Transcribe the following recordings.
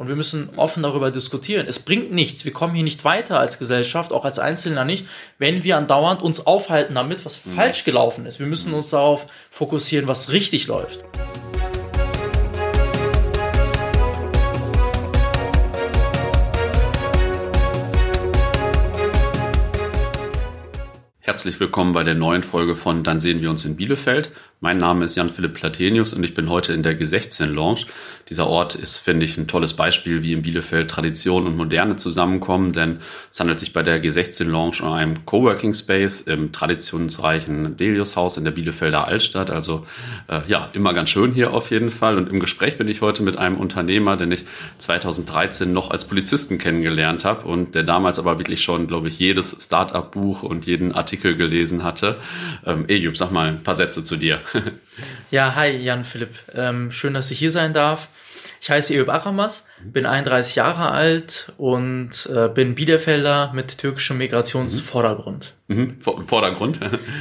und wir müssen offen darüber diskutieren. Es bringt nichts. Wir kommen hier nicht weiter als Gesellschaft, auch als Einzelner nicht, wenn wir andauernd uns aufhalten damit, was mhm. falsch gelaufen ist. Wir müssen uns darauf fokussieren, was richtig läuft. Herzlich willkommen bei der neuen Folge von Dann sehen wir uns in Bielefeld. Mein Name ist Jan-Philipp Platenius und ich bin heute in der G16 Lounge. Dieser Ort ist, finde ich, ein tolles Beispiel, wie in Bielefeld Tradition und Moderne zusammenkommen, denn es handelt sich bei der G16 Lounge um einen Coworking Space im traditionsreichen Delius Haus in der Bielefelder Altstadt. Also äh, ja, immer ganz schön hier auf jeden Fall. Und im Gespräch bin ich heute mit einem Unternehmer, den ich 2013 noch als Polizisten kennengelernt habe und der damals aber wirklich schon, glaube ich, jedes Start-up-Buch und jeden Artikel gelesen hatte. Ähm, Ejub, sag mal ein paar Sätze zu dir. ja, hi Jan Philipp. Ähm, schön, dass ich hier sein darf. Ich heiße Eyüp Aramas, bin 31 Jahre alt und äh, bin Bielefelder mit türkischem Migrationsvordergrund. Mhm. Vordergrund?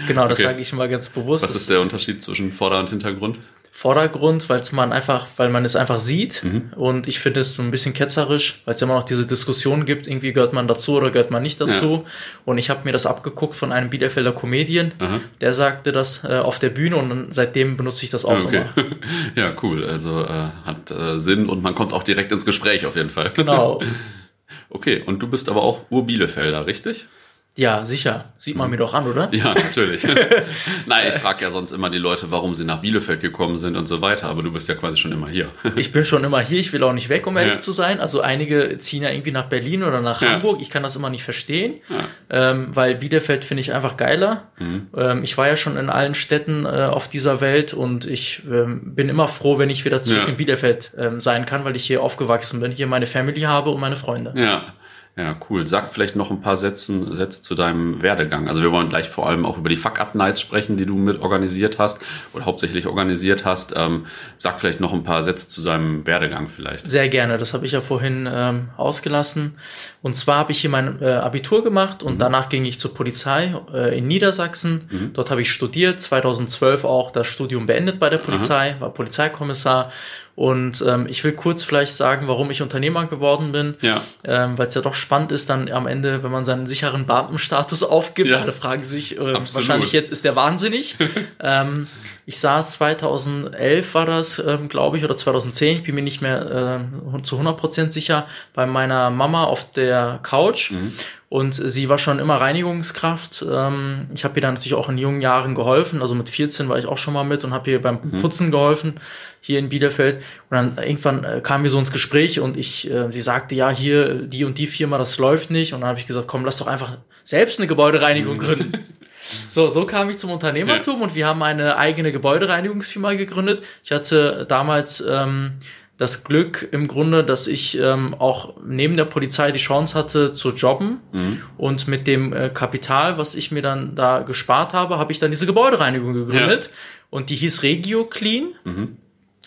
genau, das okay. sage ich immer ganz bewusst. Was ist der Unterschied zwischen Vorder- und Hintergrund? Vordergrund, weil es man einfach, weil man es einfach sieht. Mhm. Und ich finde es so ein bisschen ketzerisch, weil es immer noch diese Diskussion gibt, irgendwie gehört man dazu oder gehört man nicht dazu. Ja. Und ich habe mir das abgeguckt von einem Bielefelder Comedian, Aha. der sagte das äh, auf der Bühne und seitdem benutze ich das auch okay. immer. ja, cool. Also äh, hat äh, Sinn und man kommt auch direkt ins Gespräch auf jeden Fall. Genau. okay, und du bist aber auch Ur-Bielefelder, richtig? Ja, sicher. Sieht man mir doch an, oder? Ja, natürlich. Nein, ich frage ja sonst immer die Leute, warum sie nach Bielefeld gekommen sind und so weiter, aber du bist ja quasi schon immer hier. ich bin schon immer hier, ich will auch nicht weg, um ehrlich ja. zu sein. Also einige ziehen ja irgendwie nach Berlin oder nach ja. Hamburg. Ich kann das immer nicht verstehen, ja. ähm, weil Bielefeld finde ich einfach geiler. Mhm. Ähm, ich war ja schon in allen Städten äh, auf dieser Welt und ich ähm, bin immer froh, wenn ich wieder zurück in Bielefeld ähm, sein kann, weil ich hier aufgewachsen bin, hier meine Family habe und meine Freunde. Ja. Ja, cool. Sag vielleicht noch ein paar Sätzen, Sätze zu deinem Werdegang. Also wir wollen gleich vor allem auch über die Fuck-Up-Nights sprechen, die du mit organisiert hast oder hauptsächlich organisiert hast. Ähm, sag vielleicht noch ein paar Sätze zu seinem Werdegang vielleicht. Sehr gerne. Das habe ich ja vorhin ähm, ausgelassen. Und zwar habe ich hier mein äh, Abitur gemacht und mhm. danach ging ich zur Polizei äh, in Niedersachsen. Mhm. Dort habe ich studiert. 2012 auch das Studium beendet bei der Polizei, Aha. war Polizeikommissar und ähm, ich will kurz vielleicht sagen, warum ich Unternehmer geworden bin, ja. ähm, weil es ja doch spannend ist, dann am Ende, wenn man seinen sicheren Beamtenstatus aufgibt, ja. alle fragen sich äh, wahrscheinlich jetzt ist der wahnsinnig. ähm, ich saß 2011 war das, ähm, glaube ich, oder 2010, ich bin mir nicht mehr äh, zu 100% sicher, bei meiner Mama auf der Couch mhm. Und sie war schon immer Reinigungskraft. Ähm, ich habe ihr dann natürlich auch in jungen Jahren geholfen. Also mit 14 war ich auch schon mal mit und habe ihr beim mhm. Putzen geholfen hier in Bielefeld. Und dann irgendwann äh, kamen wir so ins Gespräch und ich, äh, sie sagte, ja, hier die und die Firma, das läuft nicht. Und dann habe ich gesagt, komm, lass doch einfach selbst eine Gebäudereinigung mhm. gründen. So, so kam ich zum Unternehmertum ja. und wir haben eine eigene Gebäudereinigungsfirma gegründet. Ich hatte damals ähm, das Glück im Grunde, dass ich ähm, auch neben der Polizei die Chance hatte zu jobben mhm. und mit dem äh, Kapital, was ich mir dann da gespart habe, habe ich dann diese Gebäudereinigung gegründet ja. und die hieß Regio Clean. Mhm.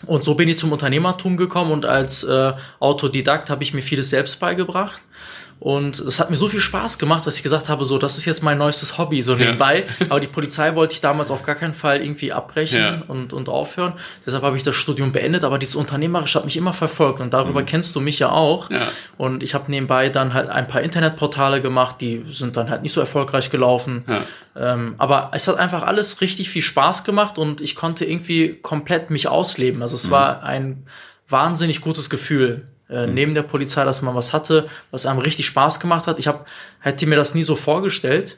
Und so bin ich zum Unternehmertum gekommen und als äh, Autodidakt habe ich mir vieles selbst beigebracht. Und es hat mir so viel Spaß gemacht, dass ich gesagt habe, so, das ist jetzt mein neuestes Hobby, so nebenbei. Ja. Aber die Polizei wollte ich damals auf gar keinen Fall irgendwie abbrechen ja. und, und aufhören. Deshalb habe ich das Studium beendet. Aber dieses Unternehmerische hat mich immer verfolgt. Und darüber mhm. kennst du mich ja auch. Ja. Und ich habe nebenbei dann halt ein paar Internetportale gemacht, die sind dann halt nicht so erfolgreich gelaufen. Ähm, aber es hat einfach alles richtig viel Spaß gemacht und ich konnte irgendwie komplett mich ausleben. Also es mhm. war ein wahnsinnig gutes Gefühl äh, mhm. neben der Polizei, dass man was hatte, was einem richtig Spaß gemacht hat. Ich hab, hätte mir das nie so vorgestellt.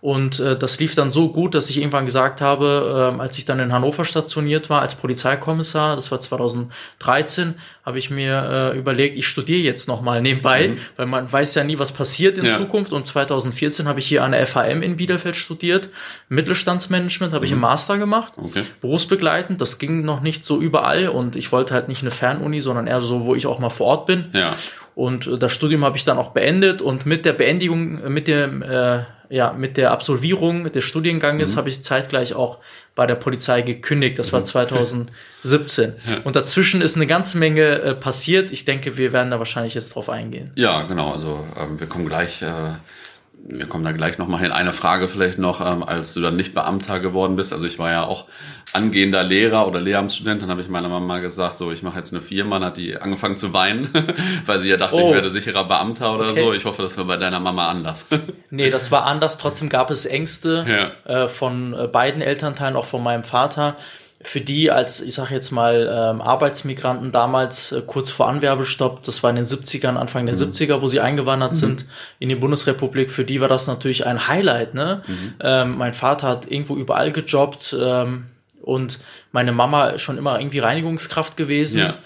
Und äh, das lief dann so gut, dass ich irgendwann gesagt habe, äh, als ich dann in Hannover stationiert war als Polizeikommissar, das war 2013, habe ich mir äh, überlegt, ich studiere jetzt nochmal nebenbei, mhm. weil man weiß ja nie, was passiert in ja. Zukunft. Und 2014 habe ich hier an der FHM in Bielefeld studiert. Mittelstandsmanagement habe mhm. ich im mhm. Master gemacht, okay. berufsbegleitend. Das ging noch nicht so überall und ich wollte halt nicht eine Fernuni, sondern eher so, wo ich auch mal vor Ort bin. Ja. Und äh, das Studium habe ich dann auch beendet und mit der Beendigung, äh, mit dem äh, ja, mit der Absolvierung des Studienganges mhm. habe ich zeitgleich auch bei der Polizei gekündigt. Das war 2017. Mhm. Ja. Und dazwischen ist eine ganze Menge äh, passiert. Ich denke, wir werden da wahrscheinlich jetzt drauf eingehen. Ja, genau. Also ähm, wir kommen gleich äh, wir kommen da gleich nochmal hin. Eine Frage vielleicht noch, ähm, als du dann nicht Beamter geworden bist. Also ich war ja auch angehender Lehrer oder Lehramtsstudent. Dann habe ich meiner Mama gesagt, so ich mache jetzt eine Firma. Dann hat die angefangen zu weinen, weil sie ja dachte, oh. ich werde sicherer Beamter oder okay. so. Ich hoffe, das war bei deiner Mama anders. nee, das war anders. Trotzdem gab es Ängste ja. äh, von äh, beiden Elternteilen, auch von meinem Vater für die als, ich sage jetzt mal, ähm, Arbeitsmigranten damals äh, kurz vor Anwerbestopp, das war in den 70ern, Anfang der mhm. 70er, wo sie eingewandert mhm. sind in die Bundesrepublik, für die war das natürlich ein Highlight. Ne? Mhm. Ähm, mein Vater hat irgendwo überall gejobbt ähm, und meine Mama schon immer irgendwie Reinigungskraft gewesen. Ja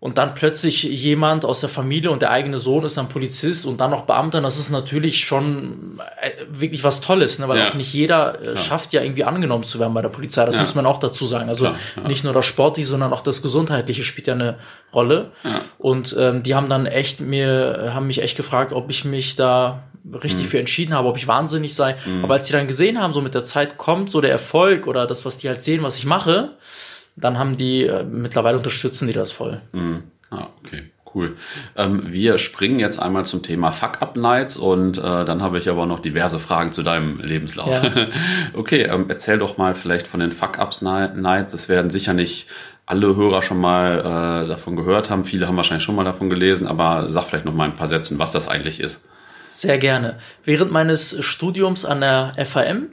und dann plötzlich jemand aus der Familie und der eigene Sohn ist dann Polizist und dann noch Beamter, das ist natürlich schon äh, wirklich was Tolles, ne? weil ja. auch nicht jeder äh, schafft ja irgendwie angenommen zu werden bei der Polizei, das ja. muss man auch dazu sagen. Also Klar, ja. nicht nur das Sportliche, sondern auch das Gesundheitliche spielt ja eine Rolle. Und ähm, die haben dann echt mir, haben mich echt gefragt, ob ich mich da richtig mhm. für entschieden habe, ob ich wahnsinnig sei. Mhm. Aber als die dann gesehen haben, so mit der Zeit kommt so der Erfolg oder das, was die halt sehen, was ich mache, dann haben die, äh, mittlerweile unterstützen die das voll. Mhm. Ah, okay. Cool. Ähm, wir springen jetzt einmal zum Thema Fuck-Up-Nights und äh, dann habe ich aber noch diverse Fragen zu deinem Lebenslauf. Ja. okay, ähm, erzähl doch mal vielleicht von den Fuck-Ups-Nights. Es werden sicher nicht alle Hörer schon mal äh, davon gehört haben. Viele haben wahrscheinlich schon mal davon gelesen, aber sag vielleicht noch mal ein paar Sätzen, was das eigentlich ist. Sehr gerne. Während meines Studiums an der FAM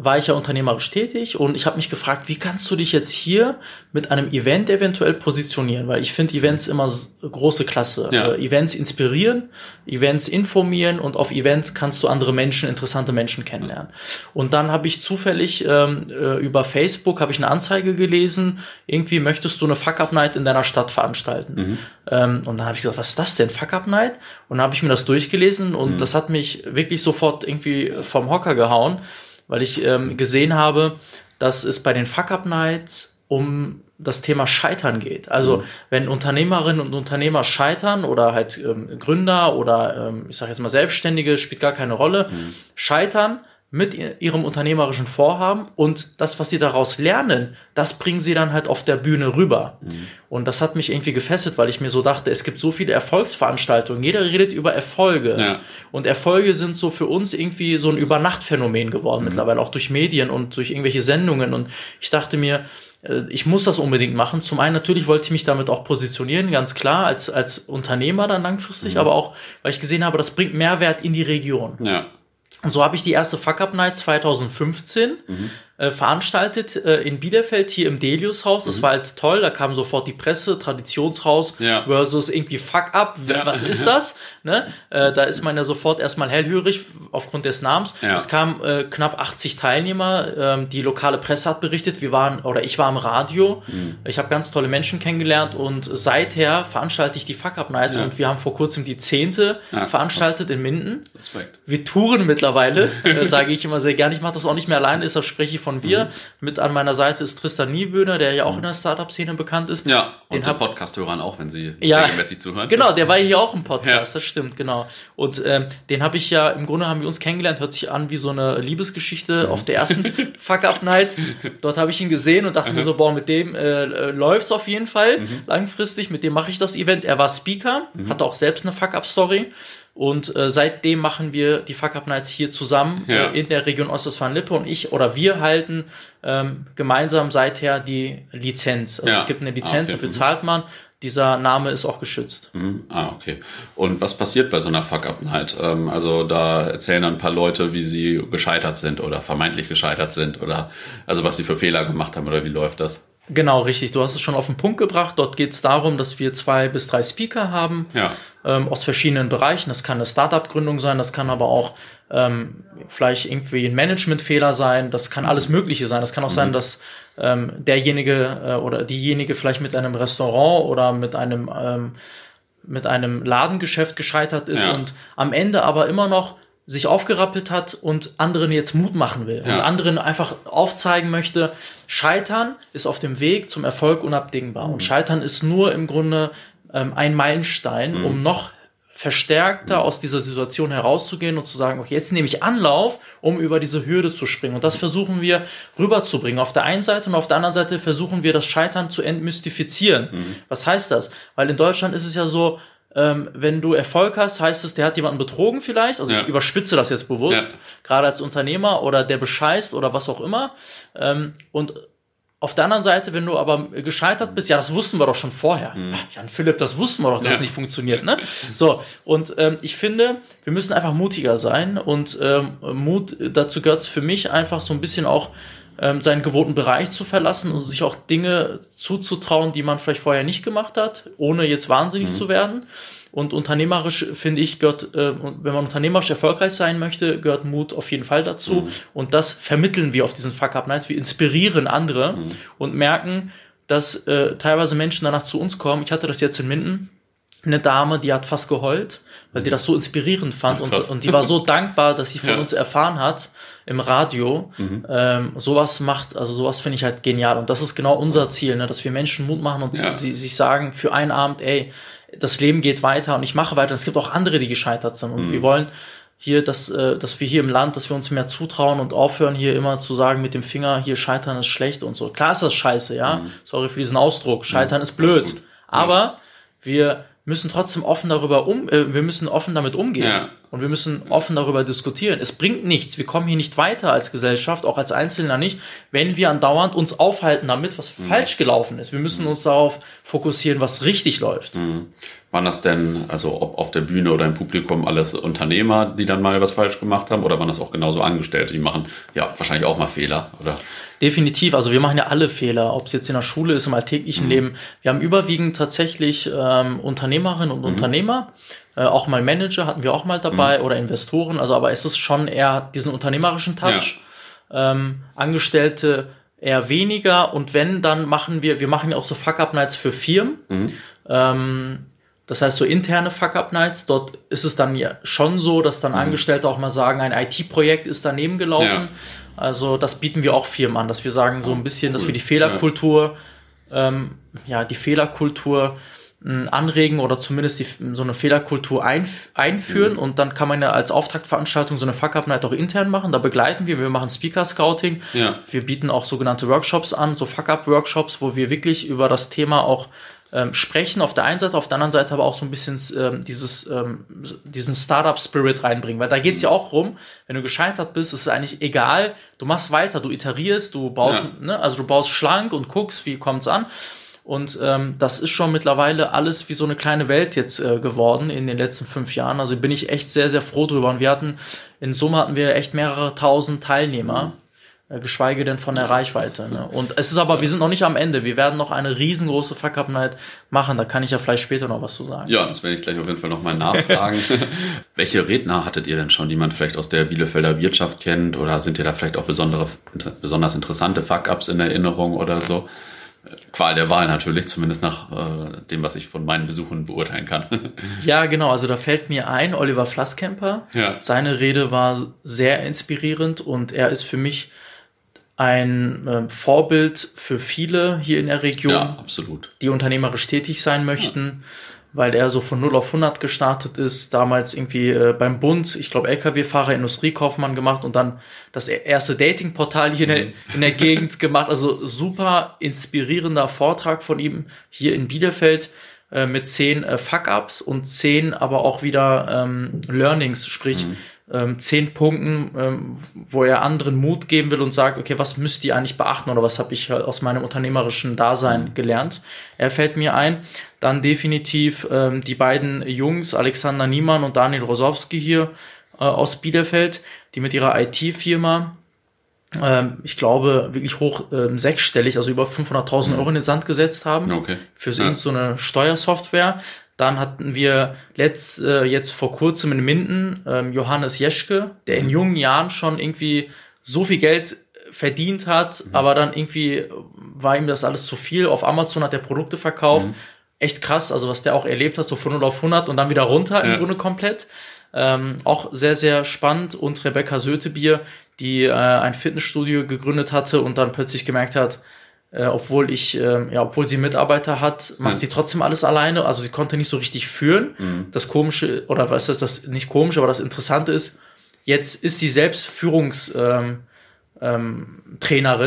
war ich ja unternehmerisch tätig und ich habe mich gefragt, wie kannst du dich jetzt hier mit einem Event eventuell positionieren? Weil ich finde Events immer große Klasse. Ja. Äh, Events inspirieren, Events informieren und auf Events kannst du andere Menschen, interessante Menschen kennenlernen. Und dann habe ich zufällig ähm, äh, über Facebook habe ich eine Anzeige gelesen, irgendwie möchtest du eine Fuck-Up-Night in deiner Stadt veranstalten. Mhm. Ähm, und dann habe ich gesagt, was ist das denn, Fuck-Up-Night? Und dann habe ich mir das durchgelesen und mhm. das hat mich wirklich sofort irgendwie vom Hocker gehauen weil ich ähm, gesehen habe, dass es bei den Fuck-Up-Nights um das Thema Scheitern geht. Also mhm. wenn Unternehmerinnen und Unternehmer scheitern oder halt ähm, Gründer oder ähm, ich sage jetzt mal Selbstständige, spielt gar keine Rolle, mhm. scheitern, mit ihrem unternehmerischen Vorhaben und das, was sie daraus lernen, das bringen sie dann halt auf der Bühne rüber. Mhm. Und das hat mich irgendwie gefesselt, weil ich mir so dachte, es gibt so viele Erfolgsveranstaltungen, jeder redet über Erfolge. Ja. Und Erfolge sind so für uns irgendwie so ein Übernachtphänomen geworden, mhm. mittlerweile auch durch Medien und durch irgendwelche Sendungen. Und ich dachte mir, äh, ich muss das unbedingt machen. Zum einen natürlich wollte ich mich damit auch positionieren, ganz klar, als, als Unternehmer dann langfristig, mhm. aber auch, weil ich gesehen habe, das bringt Mehrwert in die Region. Ja. Und so habe ich die erste Fuck Up Night 2015 mhm äh, veranstaltet äh, in Bielefeld hier im Delius Haus. Das mhm. war halt toll. Da kam sofort die Presse, Traditionshaus ja. versus irgendwie Fuck Up. Ja. Was ist das? ne? Äh, da ist man ja sofort erstmal hellhörig aufgrund des Namens. Ja. Es kamen äh, knapp 80 Teilnehmer. Ähm, die lokale Presse hat berichtet. Wir waren oder ich war im Radio. Mhm. Ich habe ganz tolle Menschen kennengelernt und seither veranstalte ich die Fuck Up Nights und wir haben vor kurzem die zehnte veranstaltet in Minden. Respekt. Wir touren mittlerweile, äh, sage ich immer sehr gerne. Ich mache das auch nicht mehr alleine, deshalb spreche ich von von wir. Mhm. Mit an meiner Seite ist Tristan Nieböhner, der ja auch mhm. in der Startup-Szene bekannt ist. Ja, und den Podcast-Hörern auch, wenn sie ja, regelmäßig zuhören. Genau, der war hier auch im Podcast, ja. das stimmt, genau. Und ähm, den habe ich ja, im Grunde haben wir uns kennengelernt, hört sich an wie so eine Liebesgeschichte mhm. auf der ersten Fuck-Up-Night. Dort habe ich ihn gesehen und dachte mhm. mir so, boah, mit dem äh, läuft's auf jeden Fall mhm. langfristig, mit dem mache ich das Event. Er war Speaker, mhm. hatte auch selbst eine Fuck-Up-Story und äh, seitdem machen wir die Fuck Up Nights hier zusammen ja. äh, in der Region Ostwestfalen-Lippe und ich oder wir halten ähm, gemeinsam seither die Lizenz. Also ja. es gibt eine Lizenz, ah, okay. dafür zahlt man. Dieser Name ist auch geschützt. Mhm. Ah, okay. Und was passiert bei so einer Fuck-Up-Night? Ähm, also da erzählen dann ein paar Leute, wie sie gescheitert sind oder vermeintlich gescheitert sind oder also was sie für Fehler gemacht haben oder wie läuft das? Genau, richtig. Du hast es schon auf den Punkt gebracht. Dort geht es darum, dass wir zwei bis drei Speaker haben ja. ähm, aus verschiedenen Bereichen. Das kann eine Startup-Gründung sein, das kann aber auch ähm, vielleicht irgendwie ein Managementfehler sein, das kann alles Mögliche sein. Das kann auch mhm. sein, dass ähm, derjenige äh, oder diejenige vielleicht mit einem Restaurant oder mit einem ähm, mit einem Ladengeschäft gescheitert ist ja. und am Ende aber immer noch sich aufgerappelt hat und anderen jetzt Mut machen will ja. und anderen einfach aufzeigen möchte, Scheitern ist auf dem Weg zum Erfolg unabdingbar. Mhm. Und Scheitern ist nur im Grunde ähm, ein Meilenstein, mhm. um noch verstärkter mhm. aus dieser Situation herauszugehen und zu sagen, okay, jetzt nehme ich Anlauf, um über diese Hürde zu springen. Und das versuchen wir rüberzubringen. Auf der einen Seite und auf der anderen Seite versuchen wir das Scheitern zu entmystifizieren. Mhm. Was heißt das? Weil in Deutschland ist es ja so, ähm, wenn du Erfolg hast, heißt es, der hat jemanden betrogen vielleicht. Also ja. ich überspitze das jetzt bewusst, ja. gerade als Unternehmer oder der bescheißt oder was auch immer. Ähm, und auf der anderen Seite, wenn du aber gescheitert bist, ja, das wussten wir doch schon vorher. Mhm. Jan Philipp, das wussten wir doch, dass ja. nicht funktioniert, ne? So, und ähm, ich finde, wir müssen einfach mutiger sein und ähm, Mut, dazu gehört für mich einfach so ein bisschen auch ähm, seinen gewohnten Bereich zu verlassen und sich auch Dinge zuzutrauen, die man vielleicht vorher nicht gemacht hat, ohne jetzt wahnsinnig mhm. zu werden. Und unternehmerisch, finde ich, gehört, äh, wenn man unternehmerisch erfolgreich sein möchte, gehört Mut auf jeden Fall dazu. Mhm. Und das vermitteln wir auf diesen Fuck-Up-Nights. Wir inspirieren andere mhm. und merken, dass äh, teilweise Menschen danach zu uns kommen. Ich hatte das jetzt in Minden. Eine Dame, die hat fast geheult, weil die das so inspirierend fand und, und die war so dankbar, dass sie von ja. uns erfahren hat im Radio. Mhm. Ähm, sowas macht, also sowas finde ich halt genial. Und das ist genau unser Ziel, ne? dass wir Menschen Mut machen und ja. sie sich sagen für einen Abend, ey, das Leben geht weiter und ich mache weiter. Es gibt auch andere, die gescheitert sind. Und mhm. wir wollen hier, dass, äh, dass wir hier im Land, dass wir uns mehr zutrauen und aufhören, hier immer zu sagen mit dem Finger, hier scheitern ist schlecht und so. Klar ist das scheiße, ja. Mhm. Sorry für diesen Ausdruck. Scheitern mhm. ist blöd. Aber wir müssen trotzdem offen darüber um, äh, wir müssen offen damit umgehen. Ja. Und wir müssen offen darüber diskutieren. Es bringt nichts. Wir kommen hier nicht weiter als Gesellschaft, auch als Einzelner nicht, wenn wir andauernd uns aufhalten damit, was mhm. falsch gelaufen ist. Wir müssen uns darauf fokussieren, was richtig läuft. Mhm. Waren das denn, also ob auf der Bühne oder im Publikum alles Unternehmer, die dann mal was falsch gemacht haben, oder waren das auch genauso Angestellte, die machen ja wahrscheinlich auch mal Fehler, oder? Definitiv, also wir machen ja alle Fehler, ob es jetzt in der Schule ist, im alltäglichen mhm. Leben. Wir haben überwiegend tatsächlich ähm, Unternehmerinnen und mhm. Unternehmer, äh, auch mal Manager hatten wir auch mal dabei mhm. oder Investoren, also aber es ist schon eher diesen unternehmerischen Touch. Ja. Ähm, Angestellte eher weniger und wenn, dann machen wir, wir machen ja auch so Fuck-Up-Nights für Firmen. Mhm. Ähm, das heißt, so interne Fuck-Up-Nights, dort ist es dann ja schon so, dass dann mhm. Angestellte auch mal sagen, ein IT-Projekt ist daneben gelaufen. Ja. Also das bieten wir auch Firmen an, dass wir sagen so ein bisschen, dass wir die Fehlerkultur, ja, ähm, ja die Fehlerkultur anregen oder zumindest die, so eine Fehlerkultur einf einführen mhm. und dann kann man ja als Auftaktveranstaltung so eine Fuck-Up-Night auch intern machen. Da begleiten wir, wir machen Speaker-Scouting. Ja. Wir bieten auch sogenannte Workshops an, so Fuck-Up-Workshops, wo wir wirklich über das Thema auch ähm, sprechen auf der einen Seite, auf der anderen Seite aber auch so ein bisschen ähm, dieses, ähm, diesen Startup-Spirit reinbringen. Weil da geht's ja auch rum, wenn du gescheitert bist, ist es eigentlich egal, du machst weiter, du iterierst, du baust, ja. ne, also du baust schlank und guckst, wie kommt's an. Und ähm, das ist schon mittlerweile alles wie so eine kleine Welt jetzt äh, geworden in den letzten fünf Jahren. Also bin ich echt sehr, sehr froh drüber. Und wir hatten, in Summe hatten wir echt mehrere tausend Teilnehmer. Äh, geschweige denn von der Reichweite. Ne? Und es ist aber, wir sind noch nicht am Ende. Wir werden noch eine riesengroße Fuck Up Night machen. Da kann ich ja vielleicht später noch was zu sagen. Ja, das werde ich gleich auf jeden Fall nochmal nachfragen. Welche Redner hattet ihr denn schon, die man vielleicht aus der Bielefelder Wirtschaft kennt? Oder sind dir da vielleicht auch besondere, besonders interessante Fuck Ups in Erinnerung oder so? Qual der Wahl natürlich, zumindest nach äh, dem, was ich von meinen Besuchen beurteilen kann. ja, genau. Also da fällt mir ein, Oliver Flasskemper. Ja. Seine Rede war sehr inspirierend und er ist für mich ein äh, Vorbild für viele hier in der Region, ja, absolut. die unternehmerisch tätig sein möchten, ja. Weil er so von 0 auf 100 gestartet ist, damals irgendwie äh, beim Bund, ich glaube LKW-Fahrer, Industriekaufmann gemacht und dann das e-, erste Datingportal hier in, der, mhm. in der Gegend gemacht. Also super inspirierender Vortrag von ihm hier in Bielefeld äh, mit zehn äh, Fuck-Ups und zehn aber auch wieder ähm, Learnings, sprich mhm ähm, zehn Punkten, ähm, wo er anderen Mut geben will und sagt, okay, was müsst ihr eigentlich beachten oder was habe ich aus meinem unternehmerischen Dasein gelernt? Er fällt mir ein. Dann definitiv ähm, die beiden Jungs, Alexander Niemann und Daniel Rosowski hier äh, aus Bielefeld, die mit ihrer IT-Firma ähm, ich glaube, wirklich hoch ähm, sechsstellig, also über 500.000 Euro in den Sand gesetzt haben. Okay. Für ja. so eine Steuersoftware. Dann hatten wir letzt, äh, jetzt vor kurzem in Minden ähm, Johannes Jeschke, der in jungen Jahren schon irgendwie so viel Geld verdient hat, mhm. aber dann irgendwie war ihm das alles zu viel. Auf Amazon hat er Produkte verkauft. Mhm. Echt krass, also was der auch erlebt hat, so von 0 auf 100 und dann wieder runter ja. im Grunde komplett. Ähm, auch sehr, sehr spannend. Und Rebecca Sötebier, die äh, ein Fitnessstudio gegründet hatte und dann plötzlich gemerkt hat, äh, obwohl ich, äh, ja, obwohl sie Mitarbeiter hat, macht mhm. sie trotzdem alles alleine. Also sie konnte nicht so richtig führen. Mhm. Das Komische, oder was ist das, nicht komisch, aber das Interessante ist, jetzt ist sie selbst Führungs, ähm, ähm,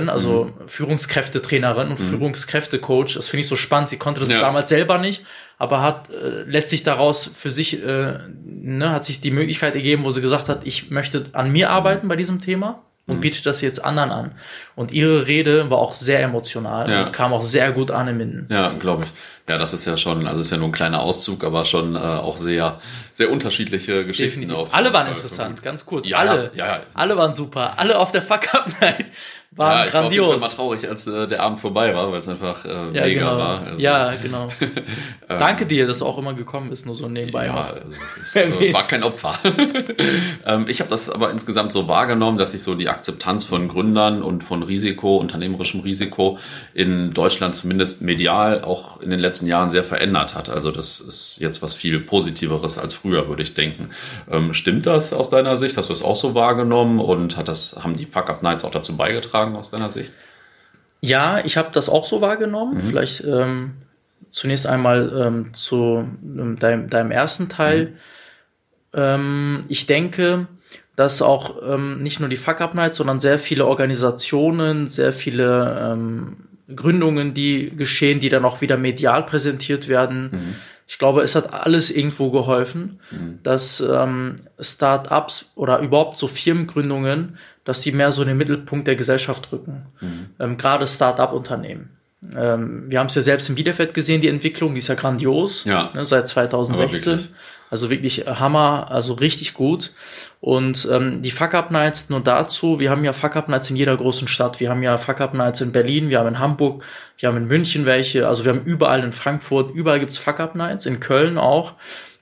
also mhm. Führungskräftetrainerin und mhm. Führungskräftecoach. Das finde ich so spannend. Sie konnte das ja. damals selber nicht, aber hat äh, letztlich daraus für sich, äh, ne, hat sich die Möglichkeit ergeben, wo sie gesagt hat, ich möchte an mir arbeiten bei diesem Thema und mhm. bietet das jetzt anderen an. Und ihre Rede war auch sehr emotional ja. und kam auch sehr gut an im Minden. Ja, glaube ich. Ja, das ist ja schon, also ist ja nur ein kleiner Auszug, aber schon äh, auch sehr, sehr unterschiedliche Geschichten. Auf alle waren interessant, ganz kurz. Ja, alle, ja, ja. alle waren super. Alle auf der Fuck Up Night war ja, ich grandios. war auf jeden Fall mal traurig, als äh, der Abend vorbei war, weil es einfach äh, ja, mega genau. war. Also, ja, genau. Ähm, Danke dir, dass du auch immer gekommen bist, nur so nebenbei. Ja, also es äh, war kein Opfer. ähm, ich habe das aber insgesamt so wahrgenommen, dass sich so die Akzeptanz von Gründern und von Risiko, unternehmerischem Risiko in Deutschland zumindest medial auch in den letzten Jahren sehr verändert hat. Also das ist jetzt was viel Positiveres als früher, würde ich denken. Ähm, stimmt das aus deiner Sicht? Hast du es auch so wahrgenommen und hat das, haben die Fuck-Up-Nights auch dazu beigetragen? Beigetragen aus deiner Sicht? Ja, ich habe das auch so wahrgenommen. Mhm. Vielleicht ähm, zunächst einmal ähm, zu ähm, deinem, deinem, ersten Teil. Mhm. Ähm, ich denke, dass auch ähm, nicht nur die Fuck Up Nights, sondern sehr viele Organisationen, sehr viele ähm, Gründungen, die geschehen, die dann auch wieder medial präsentiert werden. Mhm ich glaube, es hat alles irgendwo geholfen, mhm. dass ähm, Start-ups oder überhaupt so Firmengründungen, dass sie mehr so in den Mittelpunkt der Gesellschaft rücken. Mhm. Ähm, Gerade Start-up-Unternehmen. Ähm, wir haben es ja selbst in Bielefeld gesehen, die Entwicklung, die ist ja grandios, ja. Ne, seit 2016. Also wirklich Hammer, also richtig gut. Und ähm, die Fuck-Up-Nights nur dazu, wir haben ja Fuck-Up-Nights in jeder großen Stadt. Wir haben ja Fuck-Up-Nights in Berlin, wir haben in Hamburg, wir haben in München welche, also wir haben überall in Frankfurt, überall gibt's Fuck-Up-Nights, in Köln auch.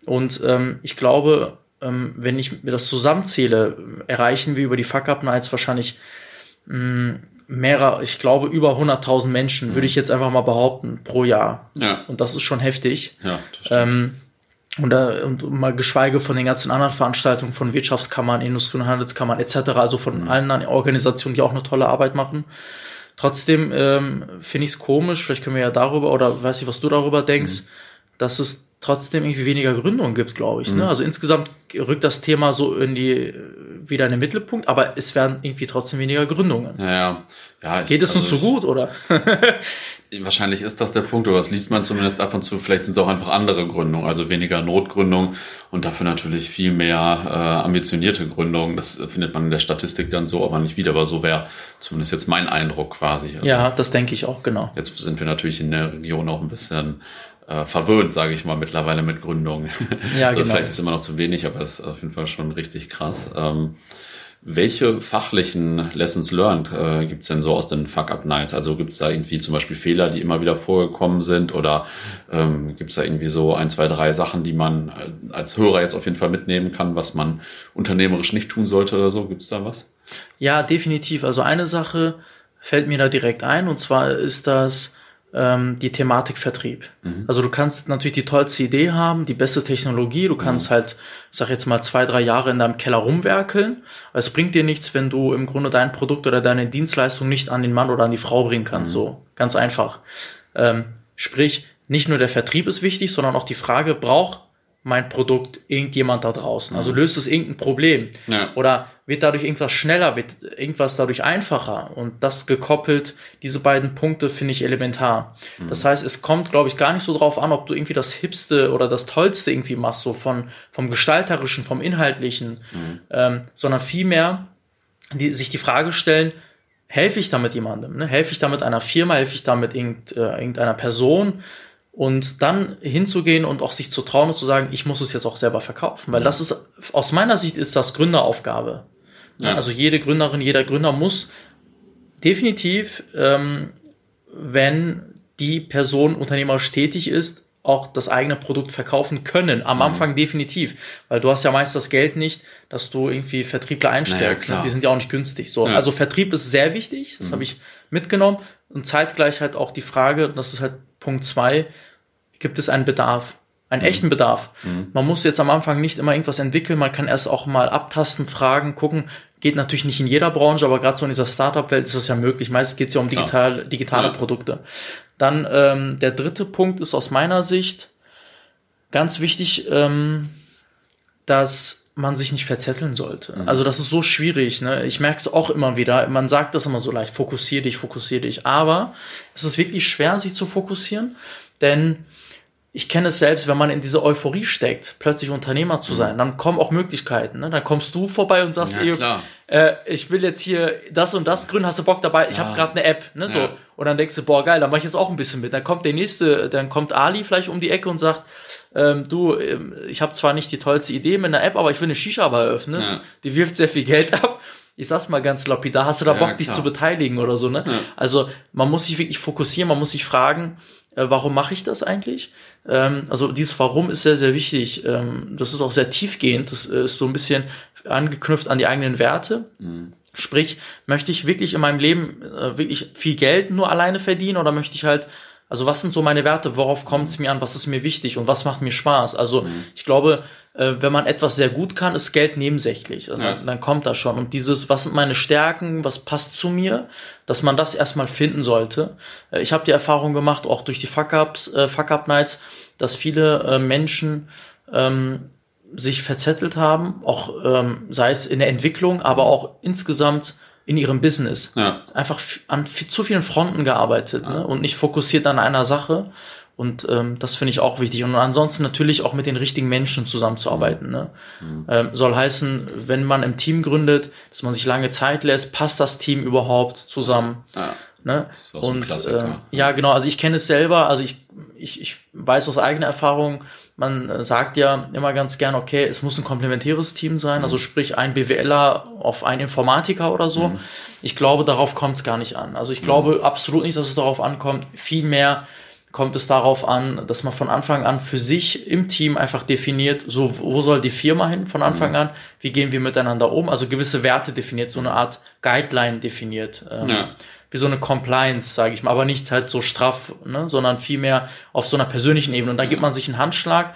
Und ähm, ich glaube, ähm, wenn ich mir das zusammenzähle, erreichen wir über die Fuck-Up-Nights wahrscheinlich mh, mm, mehrere, ich glaube über 100.000 Menschen, mhm. würde ich jetzt einfach mal behaupten, pro Jahr. Ja. Und das ist schon heftig. Ja, das stimmt. Ähm, und, äh, und mal geschweige von den ganzen anderen Veranstaltungen von Wirtschaftskammern, Industrie- und Handelskammern etc., also von mhm. allen Organisationen, die auch eine tolle Arbeit machen. Trotzdem ähm, finde ich es komisch, vielleicht können wir ja darüber, oder weiß ich, was du darüber denkst, mhm. dass es trotzdem irgendwie weniger Gründungen gibt, glaube ich. Ne? Mhm. Ne? Also insgesamt rückt das Thema so in die wieder in den Mittelpunkt, aber es werden irgendwie trotzdem weniger Gründungen. Ja, ja. ja ich, Geht es also uns so gut, oder? Wahrscheinlich ist das der Punkt, oder das liest man zumindest ab und zu. Vielleicht sind es auch einfach andere Gründungen, also weniger Notgründung und dafür natürlich viel mehr äh, ambitionierte Gründungen. Das findet man in der Statistik dann so aber nicht wieder, aber so wäre zumindest jetzt mein Eindruck quasi. Also ja, das denke ich auch, genau. Jetzt sind wir natürlich in der Region auch ein bisschen äh, verwöhnt, sage ich mal, mittlerweile mit Gründungen. Ja, also genau. vielleicht ist immer noch zu wenig, aber es ist auf jeden Fall schon richtig krass. Ähm, welche fachlichen Lessons learned äh, gibt es denn so aus den Fuck-Up-Nights? Also gibt es da irgendwie zum Beispiel Fehler, die immer wieder vorgekommen sind? Oder ähm, gibt es da irgendwie so ein, zwei, drei Sachen, die man äh, als Hörer jetzt auf jeden Fall mitnehmen kann, was man unternehmerisch nicht tun sollte oder so? Gibt es da was? Ja, definitiv. Also eine Sache fällt mir da direkt ein und zwar ist das ähm, die Thematik Vertrieb. Mhm. Also du kannst natürlich die tollste Idee haben, die beste Technologie, du kannst mhm. halt, ich sag jetzt mal, zwei, drei Jahre in deinem Keller rumwerkeln. Aber es bringt dir nichts, wenn du im Grunde dein Produkt oder deine Dienstleistung nicht an den Mann oder an die Frau bringen kannst. Mhm. So, ganz einfach. Ähm, sprich, nicht nur der Vertrieb ist wichtig, sondern auch die Frage, braucht mein Produkt irgendjemand da draußen? Also mhm. löst es irgendein Problem? Ja. Oder wird dadurch irgendwas schneller, wird irgendwas dadurch einfacher? Und das gekoppelt, diese beiden Punkte finde ich elementar. Mhm. Das heißt, es kommt, glaube ich, gar nicht so drauf an, ob du irgendwie das Hipste oder das Tollste irgendwie machst, so von, vom Gestalterischen, vom Inhaltlichen, mhm. ähm, sondern vielmehr die, sich die Frage stellen, helfe ich damit jemandem? Ne? Helfe ich damit einer Firma? Helfe ich damit äh, irgendeiner Person? Und dann hinzugehen und auch sich zu trauen und zu sagen, ich muss es jetzt auch selber verkaufen. Weil das ist, aus meiner Sicht ist das Gründeraufgabe. Ja. Also jede Gründerin, jeder Gründer muss definitiv, ähm, wenn die Person unternehmerisch tätig ist, auch das eigene Produkt verkaufen können. Am mhm. Anfang definitiv, weil du hast ja meist das Geld nicht, dass du irgendwie Vertriebler einstellst. Naja, die sind ja auch nicht günstig. So, ja. also Vertrieb ist sehr wichtig. Das mhm. habe ich mitgenommen und zeitgleich halt auch die Frage, das ist halt Punkt zwei, gibt es einen Bedarf, einen mhm. echten Bedarf. Mhm. Man muss jetzt am Anfang nicht immer irgendwas entwickeln, man kann erst auch mal abtasten, fragen, gucken. Geht natürlich nicht in jeder Branche, aber gerade so in dieser Startup-Welt ist das ja möglich. Meist geht es ja um digital, digitale ja. Produkte. Dann ähm, der dritte Punkt ist aus meiner Sicht ganz wichtig, ähm, dass man sich nicht verzetteln sollte. Mhm. Also das ist so schwierig. Ne? Ich merke es auch immer wieder. Man sagt das immer so leicht, fokussier dich, fokussier dich. Aber es ist wirklich schwer, sich zu fokussieren, denn ich kenne es selbst, wenn man in diese Euphorie steckt, plötzlich Unternehmer zu mhm. sein, dann kommen auch Möglichkeiten. Ne? Dann kommst du vorbei und sagst, ja, äh, ich will jetzt hier das und das gründen, hast du Bock dabei? Ja. Ich habe gerade eine App. Ne? So. Ja. Und dann denkst du, boah, geil, dann mache ich jetzt auch ein bisschen mit. Dann kommt der nächste, dann kommt Ali vielleicht um die Ecke und sagt, ähm, du, ähm, ich habe zwar nicht die tollste Idee mit einer App, aber ich will eine Shisha-Bar eröffnen. Ja. Die wirft sehr viel Geld ab ich sag's mal ganz lapidar, hast du da Bock, dich zu beteiligen oder so, ne? Ja. Also man muss sich wirklich fokussieren, man muss sich fragen, warum mache ich das eigentlich? Ähm, also dieses Warum ist sehr, sehr wichtig. Ähm, das ist auch sehr tiefgehend. Das ist so ein bisschen angeknüpft an die eigenen Werte. Mhm. Sprich, möchte ich wirklich in meinem Leben äh, wirklich viel Geld nur alleine verdienen oder möchte ich halt also was sind so meine Werte? Worauf kommt es mir an? Was ist mir wichtig und was macht mir Spaß? Also mhm. ich glaube, äh, wenn man etwas sehr gut kann, ist Geld nebensächlich. Also ja. dann, dann, kommt das schon. Und dieses, was sind meine Stärken, was passt zu mir, dass man das erstmal finden sollte. Äh, ich habe die Erfahrung gemacht, auch durch die Fuck-Ups, äh, Fuck-Up-Nights, dass viele äh, Menschen ähm, sich verzettelt haben, auch ähm, sei es in der Entwicklung, aber auch insgesamt in ihrem Business. Ja. Einfach an zu vielen Fronten gearbeitet ja. ne? und nicht fokussiert an einer Sache. Und ähm, das finde ich auch wichtig. Und ansonsten natürlich auch mit den richtigen Menschen zusammenzuarbeiten. Ne? Mhm. Ähm, soll heißen, wenn man im Team gründet, dass man sich lange Zeit lässt, passt das Team überhaupt zusammen? Ja. Ne? und so äh, ja, genau, also ich kenne es selber, also ich, ich, ich weiß aus eigener Erfahrung, man äh, sagt ja immer ganz gern, okay, es muss ein komplementäres Team sein, also mhm. also sprich ein BWLer auf einen Informatiker oder so. Mhm. Ich glaube, darauf kommt es gar nicht an. Also ich glaube mhm. absolut nicht, dass es darauf ankommt. Vielmehr kommt es darauf an, dass man von Anfang an für sich im Team einfach definiert, so wo soll die Firma hin von Anfang mhm. an, wie gehen wir miteinander um, also gewisse Werte definiert, so eine Art Guideline definiert. Ähm, ja wie so eine Compliance, sage ich mal, aber nicht halt so straff, ne, sondern vielmehr auf so einer persönlichen Ebene. Und da gibt man sich einen Handschlag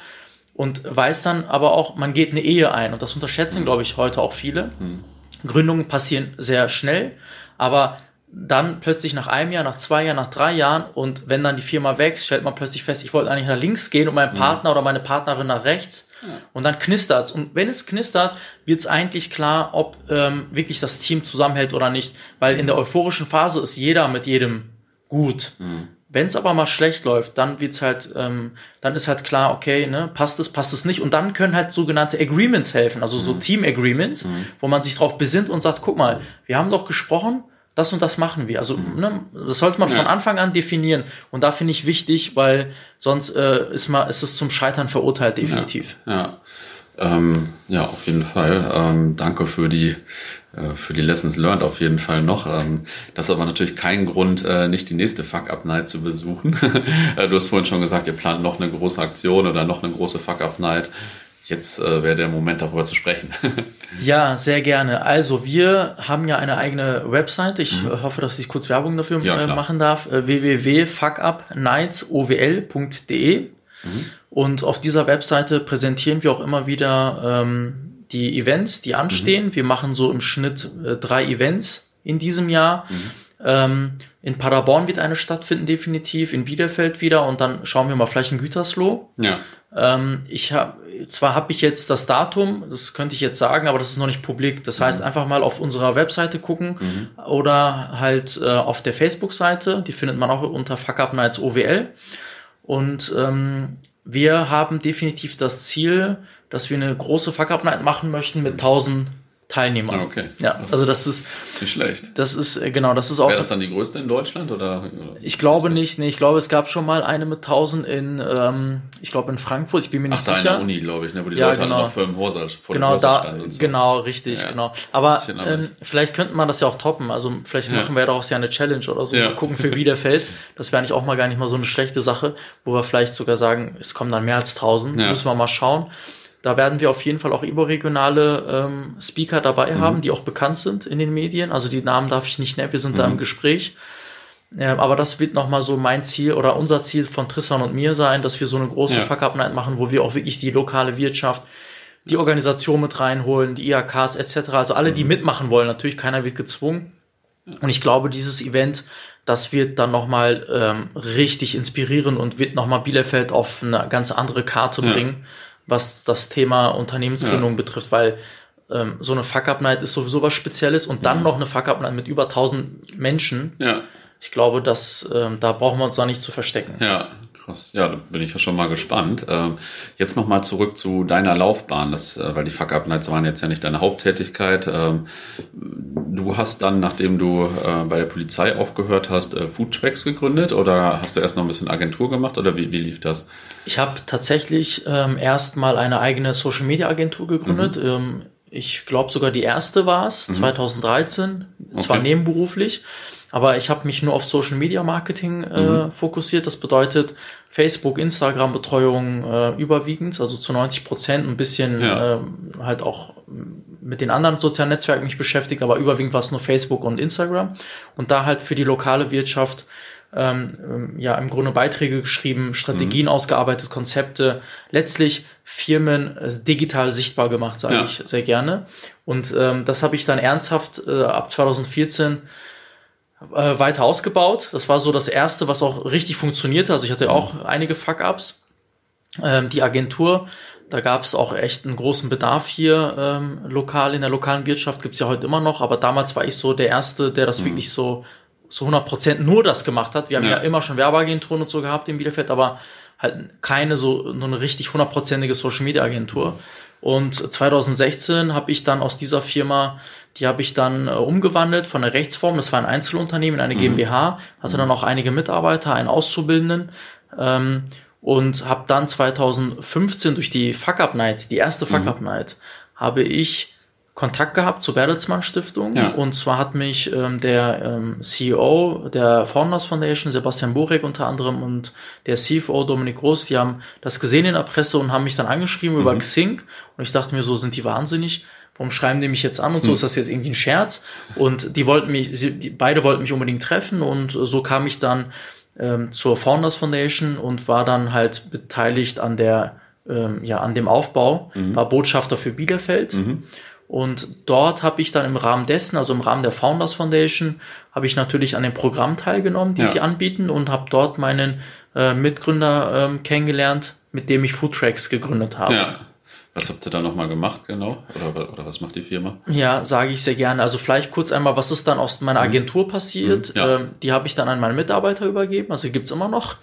und weiß dann aber auch, man geht eine Ehe ein. Und das unterschätzen, glaube ich, heute auch viele. Mhm. Gründungen passieren sehr schnell, aber dann plötzlich nach einem Jahr, nach zwei Jahren, nach drei Jahren und wenn dann die Firma wächst, stellt man plötzlich fest, ich wollte eigentlich nach links gehen und mein mhm. Partner oder meine Partnerin nach rechts ja. und dann knistert's und wenn es knistert, wird's eigentlich klar, ob ähm, wirklich das Team zusammenhält oder nicht, weil in der euphorischen Phase ist jeder mit jedem gut. Mhm. Wenn es aber mal schlecht läuft, dann wird's halt, ähm, dann ist halt klar, okay, ne, passt es, passt es nicht. Und dann können halt sogenannte Agreements helfen, also so mhm. Team Agreements, wo man sich drauf besinnt und sagt, guck mal, wir haben doch gesprochen, das und das machen wir. Also ne, das sollte man ja. von Anfang an definieren. Und da finde ich wichtig, weil sonst äh, ist, mal, ist es zum Scheitern verurteilt, definitiv. Ja, ja. Ähm, ja auf jeden Fall. Ähm, danke für die äh, für die Lessons learned auf jeden Fall noch. Ähm, das ist aber natürlich kein Grund, äh, nicht die nächste Fuck-Up-Night zu besuchen. Äh, du hast vorhin schon gesagt, ihr plant noch eine große Aktion oder noch eine große Fuck-Up-Night. Jetzt äh, wäre der Moment, darüber zu sprechen. ja, sehr gerne. Also wir haben ja eine eigene Website. Ich mhm. hoffe, dass ich kurz Werbung dafür ja, äh, machen darf. Äh, www.fuckupnightsowl.de mhm. Und auf dieser Webseite präsentieren wir auch immer wieder ähm, die Events, die anstehen. Mhm. Wir machen so im Schnitt äh, drei Events in diesem Jahr. Mhm. Ähm, in Paderborn wird eine stattfinden, definitiv, in Bielefeld wieder und dann schauen wir mal vielleicht in Gütersloh. Ja. Ähm, ich habe zwar habe ich jetzt das Datum, das könnte ich jetzt sagen, aber das ist noch nicht publik. Das heißt, mhm. einfach mal auf unserer Webseite gucken mhm. oder halt äh, auf der Facebook-Seite. Die findet man auch unter Fuck Up Nights OWL. Und ähm, wir haben definitiv das Ziel, dass wir eine große Fuck Up Night machen möchten mit 1000 Teilnehmer. Okay. Ja, das also das ist nicht schlecht. Das ist äh, genau, das ist auch. Wäre das dann die größte in Deutschland oder? Ich glaube nicht. Nee, ich glaube, es gab schon mal eine mit 1000 in, ähm, ich glaube in Frankfurt. Ich bin mir nicht Ach, sicher. Ach, da in der Uni, glaube ich, ne, wo die ja, Leute genau. noch vor dem Hörsaal, vor genau, dem da, standen und so. Genau, richtig, ja, genau. Aber ähm, vielleicht könnte man das ja auch toppen. Also vielleicht machen wir daraus ja eine Challenge oder so. Ja. gucken für Wiederfeld. Das wäre eigentlich auch mal gar nicht mal so eine schlechte Sache, wo wir vielleicht sogar sagen, es kommen dann mehr als 1000. Ja. Müssen wir mal schauen. Da werden wir auf jeden Fall auch überregionale ähm, Speaker dabei mhm. haben, die auch bekannt sind in den Medien. Also die Namen darf ich nicht nennen, wir sind mhm. da im mhm. Gespräch. Ähm, aber das wird nochmal so mein Ziel oder unser Ziel von Tristan und mir sein, dass wir so eine große ja. Fuck-Up-Night machen, wo wir auch wirklich die lokale Wirtschaft, die Organisation mit reinholen, die IAKs etc. Also alle, die mhm. mitmachen wollen. Natürlich, keiner wird gezwungen. Und ich glaube, dieses Event, das wird dann nochmal ähm, richtig inspirieren und wird nochmal Bielefeld auf eine ganz andere Karte ja. bringen was das Thema Unternehmensgründung ja. betrifft, weil ähm, so eine Fuck-Up-Night ist sowieso was Spezielles und dann ja. noch eine Fuck-Up-Night mit über 1000 Menschen. Ja. Ich glaube, dass ähm, da brauchen wir uns da nicht zu verstecken. Ja, krass. Ja, da bin ich ja schon mal gespannt. Ähm, jetzt nochmal zurück zu deiner Laufbahn, das, äh, weil die Fuck-Up-Nights waren jetzt ja nicht deine Haupttätigkeit. Ähm, du hast dann, nachdem du äh, bei der Polizei aufgehört hast, äh, Foodtracks gegründet oder hast du erst noch ein bisschen Agentur gemacht oder wie, wie lief das? Ich habe tatsächlich ähm, erst mal eine eigene Social-Media-Agentur gegründet. Mhm. Ähm, ich glaube sogar die erste war es, mhm. 2013, zwar okay. nebenberuflich. Aber ich habe mich nur auf Social Media Marketing äh, mhm. fokussiert. Das bedeutet Facebook, Instagram Betreuung äh, überwiegend, also zu 90 Prozent, ein bisschen ja. äh, halt auch mit den anderen sozialen Netzwerken mich beschäftigt, aber überwiegend war es nur Facebook und Instagram. Und da halt für die lokale Wirtschaft ähm, ähm ja im Grunde Beiträge geschrieben, Strategien mhm. ausgearbeitet, Konzepte, letztlich Firmen äh, digital sichtbar gemacht, sage ja. ich sehr gerne. Und ähm, das habe ich dann ernsthaft äh, ab 2014 äh, weiter ausgebaut. Das war so das erste, was auch richtig funktionierte. Also ich hatte auch einige Fuck-ups. Ähm, die Agentur, da gab es auch echt einen großen Bedarf hier ähm, lokal in der lokalen Wirtschaft. Gibt's ja heute immer noch, aber damals war ich so der Erste, der das mhm. wirklich so zu 100 Prozent nur das gemacht hat. Wir haben ja. ja immer schon Werbeagenturen und so gehabt in Bielefeld, aber halt keine so nur eine richtig hundertprozentige Social Media Agentur. Und 2016 habe ich dann aus dieser Firma, die habe ich dann äh, umgewandelt von der Rechtsform, das war ein Einzelunternehmen, in eine mhm. GmbH, hatte dann auch einige Mitarbeiter, einen Auszubildenden ähm, und habe dann 2015 durch die Fuck Up Night, die erste Fuck Up mhm. Night, habe ich Kontakt gehabt zur Bertelsmann Stiftung. Ja. Und zwar hat mich ähm, der ähm, CEO der Founders Foundation, Sebastian Borek unter anderem, und der CFO Dominik Groß, die haben das gesehen in der Presse und haben mich dann angeschrieben mhm. über Xing. Und ich dachte mir so, sind die wahnsinnig? Warum schreiben die mich jetzt an und so? Mhm. Ist das jetzt irgendwie ein Scherz? Und die wollten mich, sie, die, beide wollten mich unbedingt treffen und so kam ich dann ähm, zur Founders Foundation und war dann halt beteiligt an der, ähm, ja, an dem Aufbau, mhm. war Botschafter für Bielefeld. Und dort habe ich dann im Rahmen dessen, also im Rahmen der Founders Foundation, habe ich natürlich an dem Programm teilgenommen, die ja. sie anbieten und habe dort meinen äh, Mitgründer ähm, kennengelernt, mit dem ich Foodtracks gegründet habe. Ja. Was habt ihr da nochmal gemacht, genau? Oder, oder was macht die Firma? Ja, sage ich sehr gerne. Also vielleicht kurz einmal, was ist dann aus meiner mhm. Agentur passiert? Mhm, ja. ähm, die habe ich dann an meinen Mitarbeiter übergeben, also gibt's immer noch.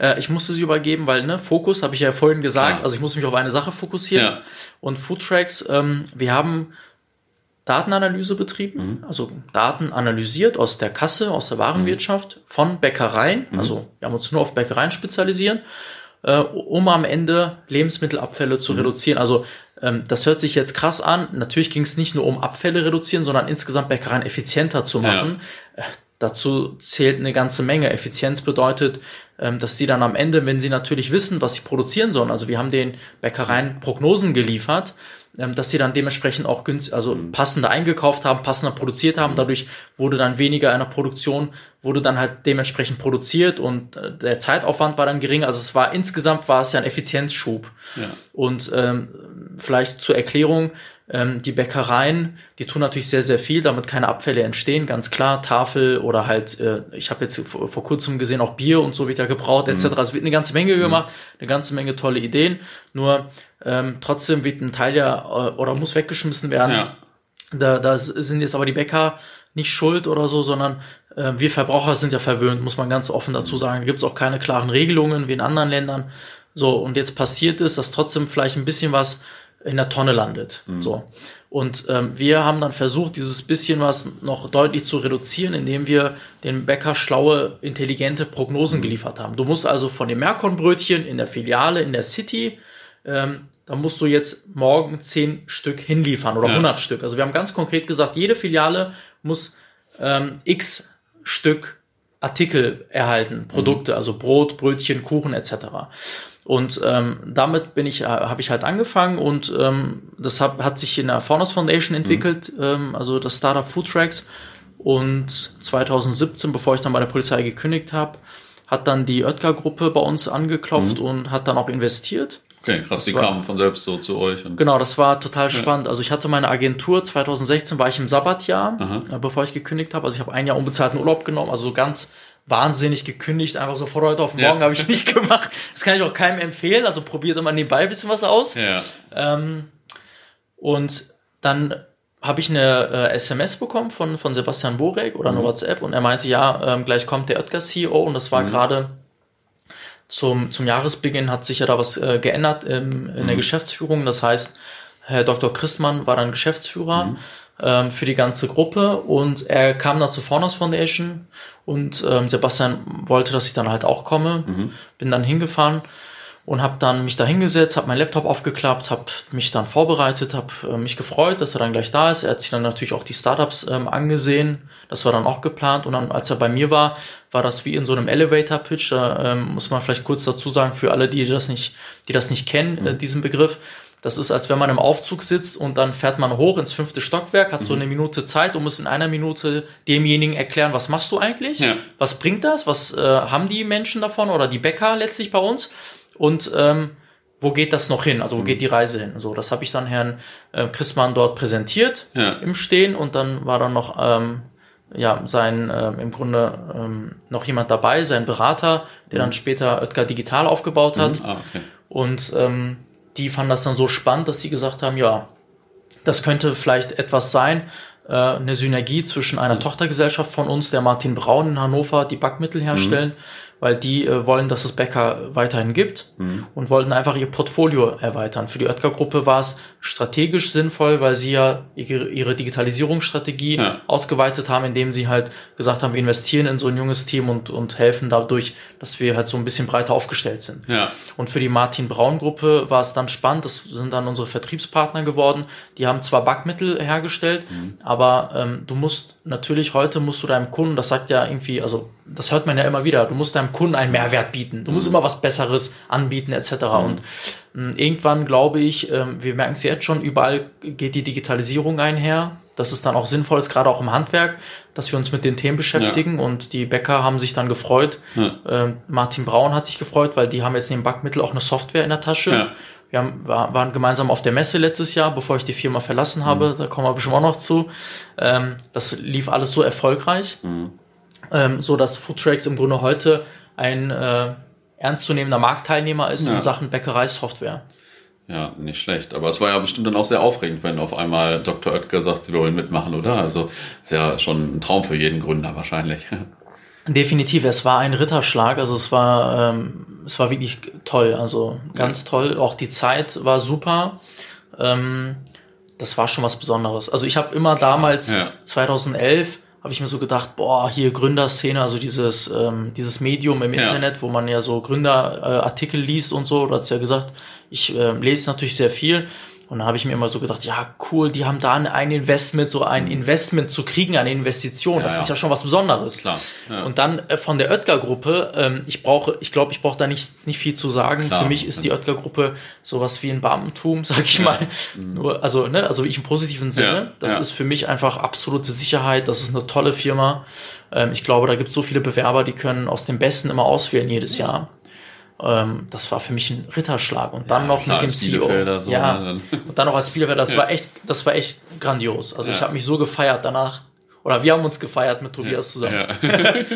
Äh, ich musste sie übergeben, weil, ne, Fokus, habe ich ja vorhin gesagt, Klar. also ich muss mich auf eine Sache fokussieren. Ja. Und Foodtracks, ähm, wir haben Datenanalyse betrieben, mhm. also Daten analysiert aus der Kasse, aus der Warenwirtschaft, mhm. von Bäckereien, mhm. also wir haben uns nur auf Bäckereien spezialisieren äh, um am Ende Lebensmittelabfälle zu mhm. reduzieren. Also ähm, das hört sich jetzt krass an. Natürlich ging es nicht nur um Abfälle reduzieren, sondern insgesamt Bäckereien effizienter zu machen. Ja. Äh, dazu zählt eine ganze Menge. Effizienz bedeutet, ähm, dass sie dann am Ende, wenn sie natürlich wissen, was sie produzieren sollen, also wir haben den Bäckereien Prognosen geliefert, dass sie dann dementsprechend auch günstig, also mhm. passender eingekauft haben, passender produziert haben. Dadurch wurde dann weniger einer Produktion, wurde dann halt dementsprechend produziert und äh, der Zeitaufwand war dann geringer. Also es war insgesamt war es ja ein Effizienzschub. Ja. Und ähm, vielleicht zur Erklärung, ähm, die Bäckereien, die tun natürlich sehr, sehr viel, damit keine Abfälle entstehen, ganz klar. Tafel oder halt, äh, ich habe jetzt vor, vor, kurzem gesehen, auch Bier und so wird ja gebraut, etc. Mhm. Es wird eine ganze Menge mhm. gemacht, eine ganze Menge tolle Ideen. Nur ähm, trotzdem wird ein Teil ja äh, oder muss weggeschmissen werden. Ja. Da, da sind jetzt aber die Bäcker nicht schuld oder so, sondern äh, wir Verbraucher sind ja verwöhnt, muss man ganz offen dazu sagen. Da gibt es auch keine klaren Regelungen wie in anderen Ländern. So, und jetzt passiert es, dass trotzdem vielleicht ein bisschen was in der Tonne landet. Mhm. So. Und ähm, wir haben dann versucht, dieses bisschen was noch deutlich zu reduzieren, indem wir den Bäcker schlaue, intelligente Prognosen mhm. geliefert haben. Du musst also von dem Merkonbrötchen in der Filiale in der City ähm, da musst du jetzt morgen zehn Stück hinliefern oder ja. 100 Stück. Also wir haben ganz konkret gesagt, jede Filiale muss ähm, x Stück Artikel erhalten, Produkte, mhm. also Brot, Brötchen, Kuchen etc. Und ähm, damit bin ich, habe ich halt angefangen und ähm, das hab, hat sich in der Faunus Foundation entwickelt, mhm. ähm, also das Startup Food Tracks. Und 2017, bevor ich dann bei der Polizei gekündigt habe, hat dann die Oetker-Gruppe bei uns angeklopft mhm. und hat dann auch investiert. Okay, krass, das die war, kamen von selbst so zu euch. genau, das war total spannend. Also ich hatte meine Agentur, 2016 war ich im Sabbatjahr, Aha. Äh, bevor ich gekündigt habe. Also ich habe ein Jahr unbezahlten Urlaub genommen, also so ganz wahnsinnig gekündigt, einfach so von heute auf morgen ja. habe ich nicht gemacht. Das kann ich auch keinem empfehlen, also probiert immer nebenbei ein bisschen was aus. Ja. Ähm, und dann habe ich eine äh, SMS bekommen von, von Sebastian Borek oder eine mhm. WhatsApp und er meinte, ja, ähm, gleich kommt der Oetker CEO und das war mhm. gerade zum, zum Jahresbeginn hat sich ja da was äh, geändert im, in mhm. der Geschäftsführung. Das heißt, Herr Dr. Christmann war dann Geschäftsführer mhm. ähm, für die ganze Gruppe und er kam dann zur Faunus Foundation und ähm, Sebastian wollte, dass ich dann halt auch komme. Mhm. Bin dann hingefahren und habe dann mich da hingesetzt, habe meinen Laptop aufgeklappt, habe mich dann vorbereitet, habe äh, mich gefreut, dass er dann gleich da ist. Er hat sich dann natürlich auch die Startups ähm, angesehen, das war dann auch geplant und dann, als er bei mir war, war das wie in so einem Elevator-Pitch. Da ähm, muss man vielleicht kurz dazu sagen für alle, die das nicht, die das nicht kennen, äh, diesen Begriff. Das ist, als wenn man im Aufzug sitzt und dann fährt man hoch ins fünfte Stockwerk, hat mhm. so eine Minute Zeit und muss in einer Minute demjenigen erklären, was machst du eigentlich? Ja. Was bringt das? Was äh, haben die Menschen davon oder die Bäcker letztlich bei uns? und ähm, wo geht das noch hin? Also wo mhm. geht die Reise hin? So, das habe ich dann Herrn äh, Christmann dort präsentiert ja. im Stehen und dann war dann noch ähm, ja sein äh, im Grunde ähm, noch jemand dabei, sein Berater, der mhm. dann später Oetker Digital aufgebaut hat. Mhm. Ah, okay. Und ähm, die fanden das dann so spannend, dass sie gesagt haben, ja, das könnte vielleicht etwas sein, äh, eine Synergie zwischen einer mhm. Tochtergesellschaft von uns, der Martin Braun in Hannover, die Backmittel herstellen, mhm weil die äh, wollen, dass es Bäcker weiterhin gibt mhm. und wollten einfach ihr Portfolio erweitern. Für die Oetker-Gruppe war es strategisch sinnvoll, weil sie ja ihre, ihre Digitalisierungsstrategie ja. ausgeweitet haben, indem sie halt gesagt haben, wir investieren in so ein junges Team und, und helfen dadurch, dass wir halt so ein bisschen breiter aufgestellt sind. Ja. Und für die Martin Braun-Gruppe war es dann spannend, das sind dann unsere Vertriebspartner geworden. Die haben zwar Backmittel hergestellt, mhm. aber ähm, du musst natürlich heute musst du deinem Kunden, das sagt ja irgendwie, also das hört man ja immer wieder, du musst deinem Kunden einen Mehrwert bieten, du musst mhm. immer was Besseres anbieten etc. Mhm. Und mh, irgendwann glaube ich, äh, wir merken es jetzt schon, überall geht die Digitalisierung einher. Das ist dann auch sinnvoll ist, gerade auch im Handwerk, dass wir uns mit den Themen beschäftigen. Ja. Und die Bäcker haben sich dann gefreut. Ja. Äh, Martin Braun hat sich gefreut, weil die haben jetzt neben Backmittel auch eine Software in der Tasche. Ja. Wir haben, waren gemeinsam auf der Messe letztes Jahr, bevor ich die Firma verlassen habe. Mhm. Da kommen wir bestimmt auch noch zu. Ähm, das lief alles so erfolgreich, mhm. ähm, so dass Foodtracks im Grunde heute ein äh, ernstzunehmender Marktteilnehmer ist ja. in Sachen Bäckereisoftware. Ja, nicht schlecht. Aber es war ja bestimmt dann auch sehr aufregend, wenn auf einmal Dr. Oetker sagt, sie wollen mitmachen, oder? Also ist ja schon ein Traum für jeden Gründer wahrscheinlich. Definitiv, es war ein Ritterschlag, also es war, ähm, es war wirklich toll, also ganz ja. toll. Auch die Zeit war super. Ähm, das war schon was Besonderes. Also ich habe immer damals, ja. 2011, habe ich mir so gedacht, boah, hier Gründerszene, also dieses, ähm, dieses Medium im ja. Internet, wo man ja so Gründerartikel äh, liest und so, du hast ja gesagt, ich äh, lese natürlich sehr viel und dann habe ich mir immer so gedacht, ja, cool, die haben da ein Investment, so ein mhm. Investment zu kriegen, eine Investition. Ja, das ja. ist ja schon was Besonderes. Klar. Ja. Und dann äh, von der Oetker-Gruppe, ähm, ich brauche, ich glaube, ich brauche da nicht, nicht viel zu sagen. Klar. Für mich ist die Oetker-Gruppe sowas wie ein Beamtentum, sag ich mal. Mhm. Nur, also, ne, also ich im positiven Sinne. Das ist für mich einfach absolute Sicherheit. Das ist eine tolle Firma. Ähm, ich glaube, da gibt es so viele Bewerber, die können aus dem Besten immer auswählen jedes Jahr. Ähm, das war für mich ein Ritterschlag. Und dann ja, noch klar, mit dem CEO. So, ja, ne? und dann noch als Bielefelder. Das ja. war echt, das war echt grandios. Also ja. ich habe mich so gefeiert danach. Oder wir haben uns gefeiert mit Tobias zusammen.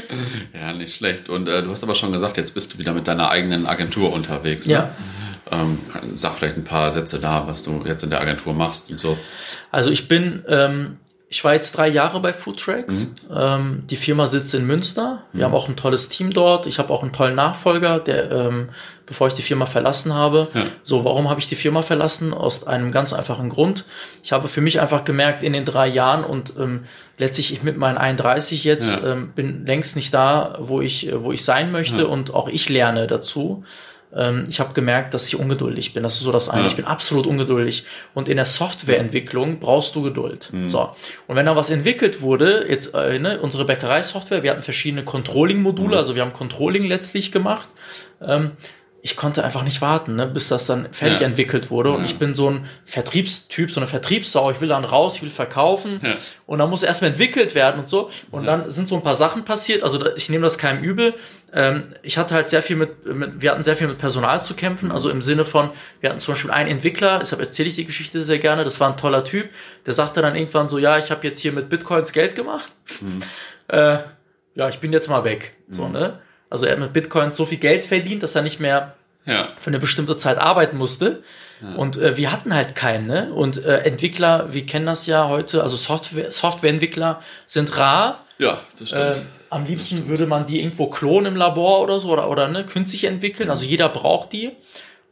Ja, nicht schlecht. Und äh, du hast aber schon gesagt, jetzt bist du wieder mit deiner eigenen Agentur unterwegs. Ne? Ja. Ähm, sag vielleicht ein paar Sätze da, was du jetzt in der Agentur machst und so. Also ich bin ähm, ich war jetzt drei Jahre bei Foodtracks. Mhm. Ähm, die Firma sitzt in Münster. Wir mhm. haben auch ein tolles Team dort. Ich habe auch einen tollen Nachfolger, der, ähm, bevor ich die Firma verlassen habe. Ja. So, warum habe ich die Firma verlassen? Aus einem ganz einfachen Grund. Ich habe für mich einfach gemerkt, in den drei Jahren und ähm, letztlich ich mit meinen 31 jetzt ja. ähm, bin längst nicht da, wo ich, wo ich sein möchte ja. und auch ich lerne dazu ähm, ich habe gemerkt, dass ich ungeduldig bin. Das ist so das eine. Ja. Ich bin absolut ungeduldig. Und in der Softwareentwicklung brauchst du Geduld. Mhm. So. Und wenn da was entwickelt wurde, jetzt äh, ne, unsere Bäckerei-Software, wir hatten verschiedene Controlling-Module, mhm. also wir haben Controlling letztlich gemacht. Ähm, ich konnte einfach nicht warten, ne, bis das dann fertig ja. entwickelt wurde. Ja. Und ich bin so ein Vertriebstyp, so eine Vertriebssau. Ich will dann raus, ich will verkaufen. Ja. Und dann muss erstmal entwickelt werden und so. Und dann sind so ein paar Sachen passiert. Also ich nehme das keinem übel. Ähm, ich hatte halt sehr viel mit, mit, wir hatten sehr viel mit Personal zu kämpfen. Also im Sinne von, wir hatten zum Beispiel einen Entwickler, deshalb erzähle ich die Geschichte sehr gerne. Das war ein toller Typ. Der sagte dann irgendwann so, ja, ich habe jetzt hier mit Bitcoins Geld gemacht. Mhm. Äh, ja, ich bin jetzt mal weg. So, mhm. ne? Also er hat mit Bitcoin so viel Geld verdient, dass er nicht mehr ja. für eine bestimmte Zeit arbeiten musste. Ja. Und äh, wir hatten halt keinen, ne? Und äh, Entwickler, wir kennen das ja heute, also Software, Softwareentwickler sind rar. Ja, das stimmt. Äh, am liebsten würde man die irgendwo klonen im Labor oder so oder, oder ne, künstlich entwickeln. Also jeder braucht die.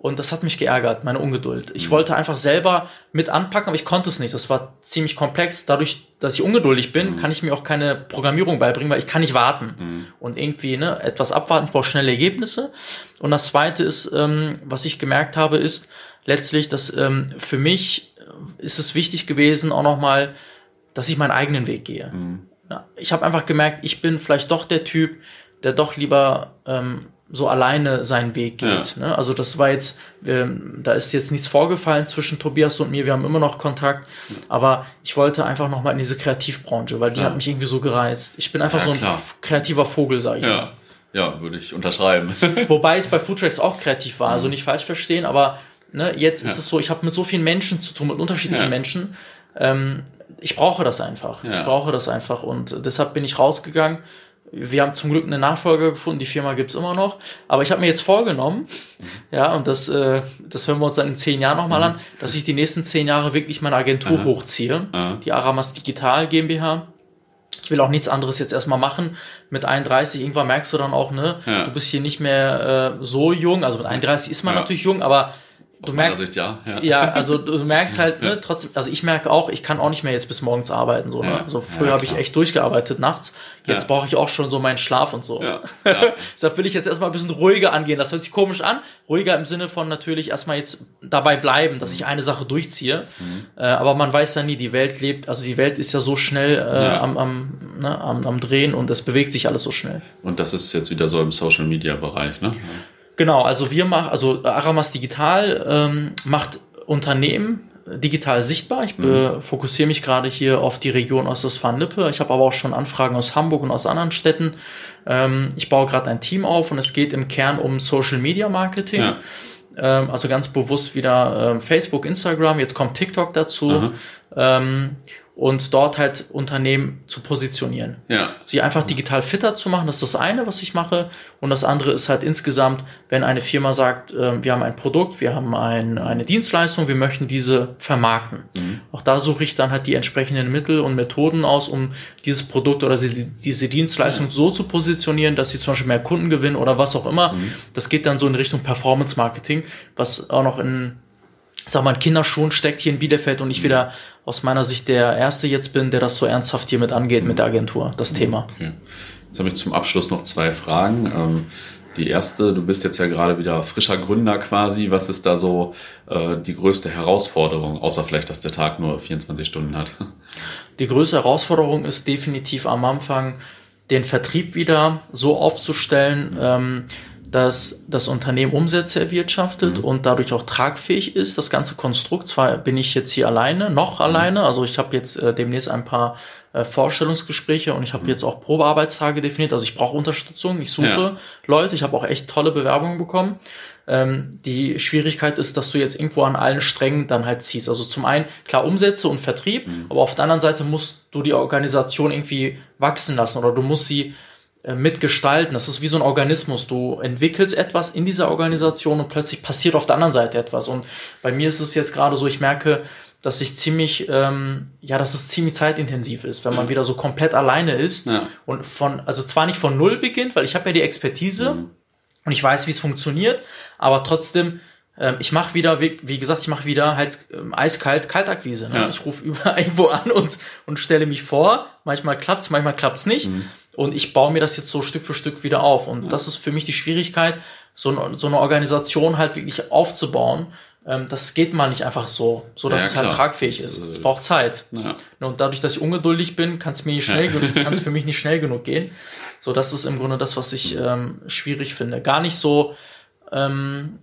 Und das hat mich geärgert, meine Ungeduld. Ich mhm. wollte einfach selber mit anpacken, aber ich konnte es nicht. Das war ziemlich komplex. Dadurch, dass ich ungeduldig bin, mhm. kann ich mir auch keine Programmierung beibringen, weil ich kann nicht warten mhm. und irgendwie ne, etwas abwarten. Ich brauche schnelle Ergebnisse. Und das Zweite ist, ähm, was ich gemerkt habe, ist letztlich, dass ähm, für mich ist es wichtig gewesen, auch nochmal, dass ich meinen eigenen Weg gehe. Mhm. Ich habe einfach gemerkt, ich bin vielleicht doch der Typ, der doch lieber ähm, so alleine seinen Weg geht. Ja. Ne? Also das war jetzt, ähm, da ist jetzt nichts vorgefallen zwischen Tobias und mir, wir haben immer noch Kontakt, aber ich wollte einfach nochmal in diese Kreativbranche, weil die ja. hat mich irgendwie so gereizt. Ich bin einfach ja, so ein klar. kreativer Vogel, sag ich ja. mal. Ja, würde ich unterschreiben. Wobei es bei Foodtracks auch kreativ war, also mhm. nicht falsch verstehen, aber ne, jetzt ist es so, ich habe mit so vielen Menschen zu tun, mit unterschiedlichen Menschen. Ähm, ich brauche das einfach. Ich brauche das einfach und deshalb bin ich rausgegangen wir haben zum Glück eine Nachfolger gefunden, die Firma gibt's immer noch. Aber ich habe mir jetzt vorgenommen, mhm. ja, und das, äh, das hören wir uns dann in zehn Jahren nochmal mhm. an, dass ich die nächsten zehn Jahre wirklich meine Agentur Aha. hochziehe, Aha. die Aramas Digital GmbH. Ich will auch nichts anderes jetzt erstmal machen. Mit 31, irgendwann merkst du dann auch, ne, ja. du bist hier nicht mehr äh, so jung. Also mit 31 ist man ja. natürlich jung, aber du merkst, Sicht, ja. ja. ja. also du merkst halt, ne, trotzdem, also ich merke auch, ich kann auch nicht mehr jetzt bis morgens arbeiten. So, ne? Also früher ja, habe ich echt durchgearbeitet nachts. Jetzt brauche ich auch schon so meinen Schlaf und so. Ja. Deshalb will ich jetzt erstmal ein bisschen ruhiger angehen. Das hört sich komisch an. Ruhiger im Sinne von natürlich erstmal jetzt dabei bleiben, dass ich eine Sache durchziehe. Mhm. Äh, aber man weiß ja nie, die Welt lebt, also die Welt ist ja so schnell äh, am, am, ne, am, am Drehen und es bewegt sich alles so schnell. Und das ist jetzt wieder so im Social Media Bereich, ne? Genau, also wir machen, also Aramas Digital ähm, macht Unternehmen digital sichtbar. Ich mhm. fokussiere mich gerade hier auf die Region Ostwestfalen-Lippe. Ich habe aber auch schon Anfragen aus Hamburg und aus anderen Städten. Ähm, ich baue gerade ein Team auf und es geht im Kern um Social Media Marketing. Ja. Ähm, also ganz bewusst wieder ähm, Facebook, Instagram, jetzt kommt TikTok dazu. Ähm, und dort halt Unternehmen zu positionieren. Ja. Sie einfach digital fitter zu machen, das ist das eine, was ich mache. Und das andere ist halt insgesamt, wenn eine Firma sagt, äh, wir haben ein Produkt, wir haben ein, eine Dienstleistung, wir möchten diese vermarkten. Mhm. Auch da suche ich dann halt die entsprechenden Mittel und Methoden aus, um dieses Produkt oder diese Dienstleistung ja. so zu positionieren, dass sie zum Beispiel mehr Kunden gewinnen oder was auch immer. Mhm. Das geht dann so in Richtung Performance Marketing, was auch noch in sag mal, Kinderschuhen steckt hier in Bielefeld und ich mhm. wieder aus meiner Sicht der Erste jetzt bin, der das so ernsthaft hier mit angeht, mit der Agentur, das mhm. Thema. Okay. Jetzt habe ich zum Abschluss noch zwei Fragen. Ähm, die erste, du bist jetzt ja gerade wieder frischer Gründer quasi. Was ist da so äh, die größte Herausforderung, außer vielleicht, dass der Tag nur 24 Stunden hat? Die größte Herausforderung ist definitiv am Anfang, den Vertrieb wieder so aufzustellen, ähm, dass das Unternehmen Umsätze erwirtschaftet mhm. und dadurch auch tragfähig ist. Das ganze Konstrukt, zwar bin ich jetzt hier alleine, noch mhm. alleine, also ich habe jetzt äh, demnächst ein paar äh, Vorstellungsgespräche und ich habe mhm. jetzt auch Probearbeitstage definiert. Also ich brauche Unterstützung, ich suche ja. Leute, ich habe auch echt tolle Bewerbungen bekommen. Ähm, die Schwierigkeit ist, dass du jetzt irgendwo an allen Strängen dann halt ziehst. Also zum einen klar Umsätze und Vertrieb, mhm. aber auf der anderen Seite musst du die Organisation irgendwie wachsen lassen oder du musst sie mitgestalten. Das ist wie so ein Organismus. Du entwickelst etwas in dieser Organisation und plötzlich passiert auf der anderen Seite etwas. Und bei mir ist es jetzt gerade so, ich merke, dass ich ziemlich, ähm, ja, dass es ziemlich zeitintensiv ist, wenn man mhm. wieder so komplett alleine ist ja. und von, also zwar nicht von null beginnt, weil ich habe ja die Expertise mhm. und ich weiß, wie es funktioniert, aber trotzdem ähm, ich mache wieder, wie, wie, gesagt, ich mache wieder halt ähm, eiskalt Kaltakquise. Ne? Ja. Ich rufe überall irgendwo an und, und stelle mich vor. Manchmal klappt's, manchmal klappt's nicht. Mhm. Und ich baue mir das jetzt so Stück für Stück wieder auf. Und ja. das ist für mich die Schwierigkeit, so, so eine Organisation halt wirklich aufzubauen. Ähm, das geht mal nicht einfach so, so dass ja, es halt tragfähig ist. Es äh, braucht Zeit. Ja. Und dadurch, dass ich ungeduldig bin, kann es mir nicht schnell, kann es für mich nicht schnell genug gehen. So, das ist im Grunde das, was ich ähm, schwierig finde. Gar nicht so, ähm,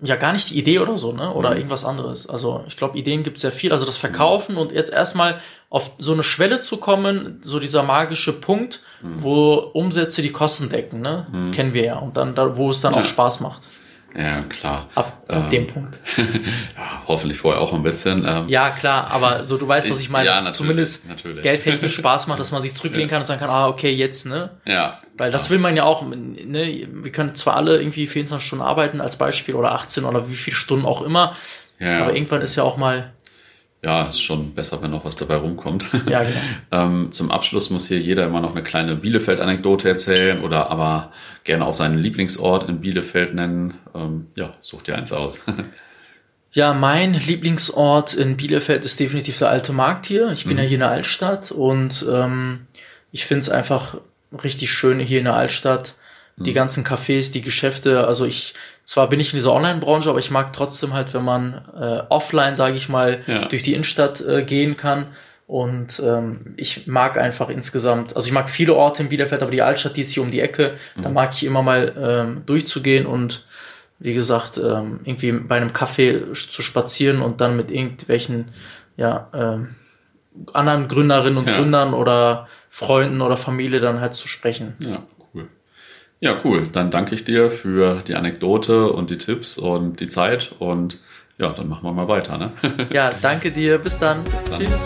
ja gar nicht die Idee oder so, ne? Oder mhm. irgendwas anderes. Also ich glaube, Ideen gibt sehr viel. Also das Verkaufen mhm. und jetzt erstmal auf so eine Schwelle zu kommen, so dieser magische Punkt, mhm. wo Umsätze die Kosten decken, ne? Mhm. Kennen wir ja. Und dann, da, wo es dann ja. auch Spaß macht. Ja, klar. Ab, ab ähm, dem Punkt. ja, hoffentlich vorher auch ein bisschen. Ähm, ja, klar, aber so du weißt, was ich meine. Ja, natürlich, Zumindest natürlich. geldtechnisch Spaß macht, dass man sich zurücklehnen kann und sagen kann, ah, okay, jetzt, ne? Ja. Weil das will man ja auch, ne? Wir können zwar alle irgendwie 24 Stunden arbeiten als Beispiel oder 18 oder wie viele Stunden auch immer. Ja. Aber irgendwann ist ja auch mal ja, ist schon besser, wenn noch was dabei rumkommt. Ja, genau. ähm, zum Abschluss muss hier jeder immer noch eine kleine Bielefeld-Anekdote erzählen oder aber gerne auch seinen Lieblingsort in Bielefeld nennen. Ähm, ja, such dir eins aus. ja, mein Lieblingsort in Bielefeld ist definitiv der alte Markt hier. Ich bin mhm. ja hier in der Altstadt und ähm, ich finde es einfach richtig schön hier in der Altstadt die mhm. ganzen Cafés, die Geschäfte. Also ich, zwar bin ich in dieser Online-Branche, aber ich mag trotzdem halt, wenn man äh, offline, sage ich mal, ja. durch die Innenstadt äh, gehen kann. Und ähm, ich mag einfach insgesamt, also ich mag viele Orte in Bielefeld, aber die Altstadt, die ist hier um die Ecke, mhm. da mag ich immer mal ähm, durchzugehen und wie gesagt, ähm, irgendwie bei einem Café zu spazieren und dann mit irgendwelchen, ja, ähm, anderen Gründerinnen und ja. Gründern oder Freunden oder Familie dann halt zu sprechen. Ja. Ja, cool. Dann danke ich dir für die Anekdote und die Tipps und die Zeit und ja, dann machen wir mal weiter. Ne? ja, danke dir. Bis dann. Bis dann. Tschüss.